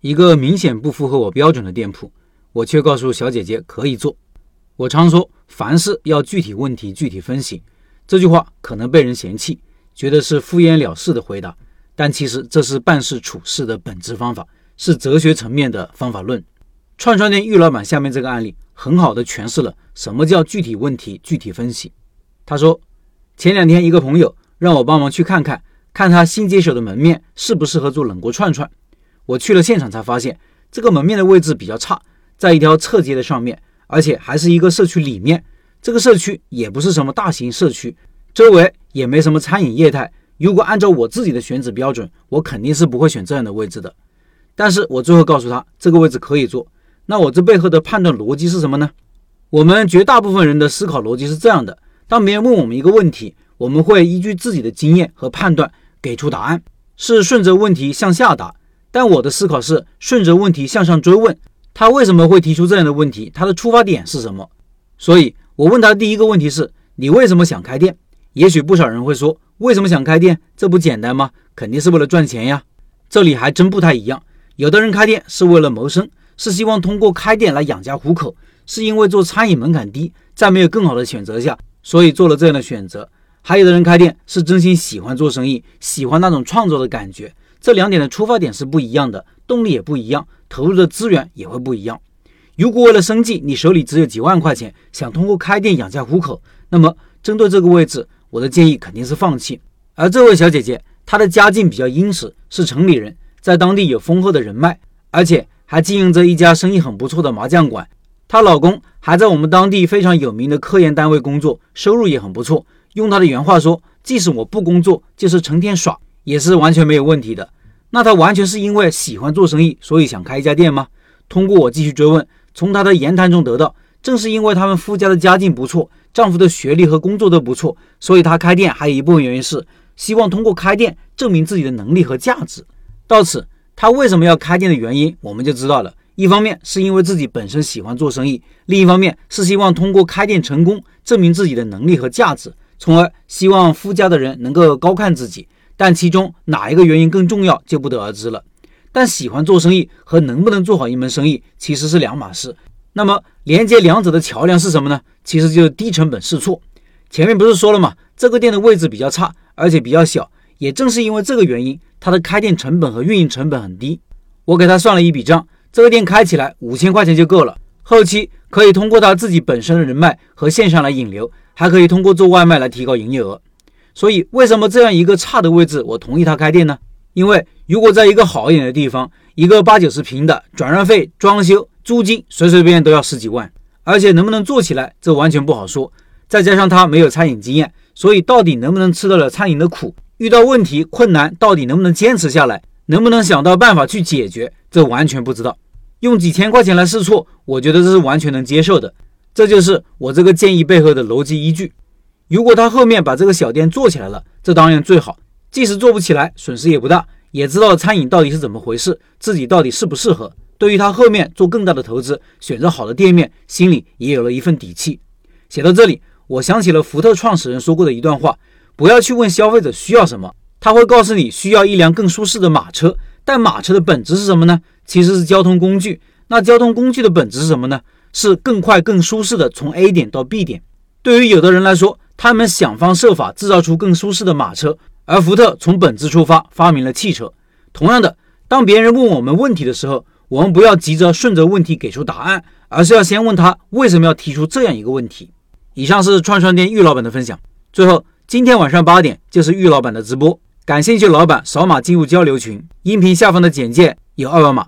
一个明显不符合我标准的店铺，我却告诉小姐姐可以做。我常说，凡事要具体问题具体分析。这句话可能被人嫌弃，觉得是敷衍了事的回答，但其实这是办事处事的本质方法，是哲学层面的方法论。串串店玉老板下面这个案例，很好的诠释了什么叫具体问题具体分析。他说，前两天一个朋友让我帮忙去看看，看他新接手的门面适不适合做冷锅串串。我去了现场才发现，这个门面的位置比较差，在一条侧街的上面，而且还是一个社区里面。这个社区也不是什么大型社区，周围也没什么餐饮业态。如果按照我自己的选址标准，我肯定是不会选这样的位置的。但是我最后告诉他，这个位置可以做。那我这背后的判断逻辑是什么呢？我们绝大部分人的思考逻辑是这样的：当别人问我们一个问题，我们会依据自己的经验和判断给出答案，是顺着问题向下答。但我的思考是顺着问题向上追问，他为什么会提出这样的问题？他的出发点是什么？所以。我问他第一个问题是：你为什么想开店？也许不少人会说，为什么想开店？这不简单吗？肯定是为了赚钱呀。这里还真不太一样。有的人开店是为了谋生，是希望通过开店来养家糊口，是因为做餐饮门槛低，在没有更好的选择下，所以做了这样的选择。还有的人开店是真心喜欢做生意，喜欢那种创作的感觉。这两点的出发点是不一样的，动力也不一样，投入的资源也会不一样。如果为了生计，你手里只有几万块钱，想通过开店养家糊口，那么针对这个位置，我的建议肯定是放弃。而这位小姐姐，她的家境比较殷实，是城里人，在当地有丰厚的人脉，而且还经营着一家生意很不错的麻将馆。她老公还在我们当地非常有名的科研单位工作，收入也很不错。用她的原话说，即使我不工作，就是成天耍，也是完全没有问题的。那她完全是因为喜欢做生意，所以想开一家店吗？通过我继续追问。从她的言谈中得到，正是因为他们夫家的家境不错，丈夫的学历和工作都不错，所以她开店还有一部分原因是希望通过开店证明自己的能力和价值。到此，她为什么要开店的原因我们就知道了。一方面是因为自己本身喜欢做生意，另一方面是希望通过开店成功证明自己的能力和价值，从而希望夫家的人能够高看自己。但其中哪一个原因更重要，就不得而知了。但喜欢做生意和能不能做好一门生意其实是两码事。那么连接两者的桥梁是什么呢？其实就是低成本试错。前面不是说了吗？这个店的位置比较差，而且比较小。也正是因为这个原因，它的开店成本和运营成本很低。我给他算了一笔账，这个店开起来五千块钱就够了。后期可以通过他自己本身的人脉和线上来引流，还可以通过做外卖来提高营业额。所以为什么这样一个差的位置，我同意他开店呢？因为如果在一个好一点的地方，一个八九十平的，转让费、装修、租金随随便便都要十几万，而且能不能做起来，这完全不好说。再加上他没有餐饮经验，所以到底能不能吃得了餐饮的苦，遇到问题困难，到底能不能坚持下来，能不能想到办法去解决，这完全不知道。用几千块钱来试错，我觉得这是完全能接受的。这就是我这个建议背后的逻辑依据。如果他后面把这个小店做起来了，这当然最好。即使做不起来，损失也不大，也知道餐饮到底是怎么回事，自己到底适不适合。对于他后面做更大的投资，选择好的店面，心里也有了一份底气。写到这里，我想起了福特创始人说过的一段话：不要去问消费者需要什么，他会告诉你需要一辆更舒适的马车。但马车的本质是什么呢？其实是交通工具。那交通工具的本质是什么呢？是更快、更舒适的从 A 点到 B 点。对于有的人来说，他们想方设法制造出更舒适的马车。而福特从本质出发发明了汽车。同样的，当别人问我们问题的时候，我们不要急着顺着问题给出答案，而是要先问他为什么要提出这样一个问题。以上是串串店玉老板的分享。最后，今天晚上八点就是玉老板的直播，感兴趣老板扫码进入交流群，音频下方的简介有二维码。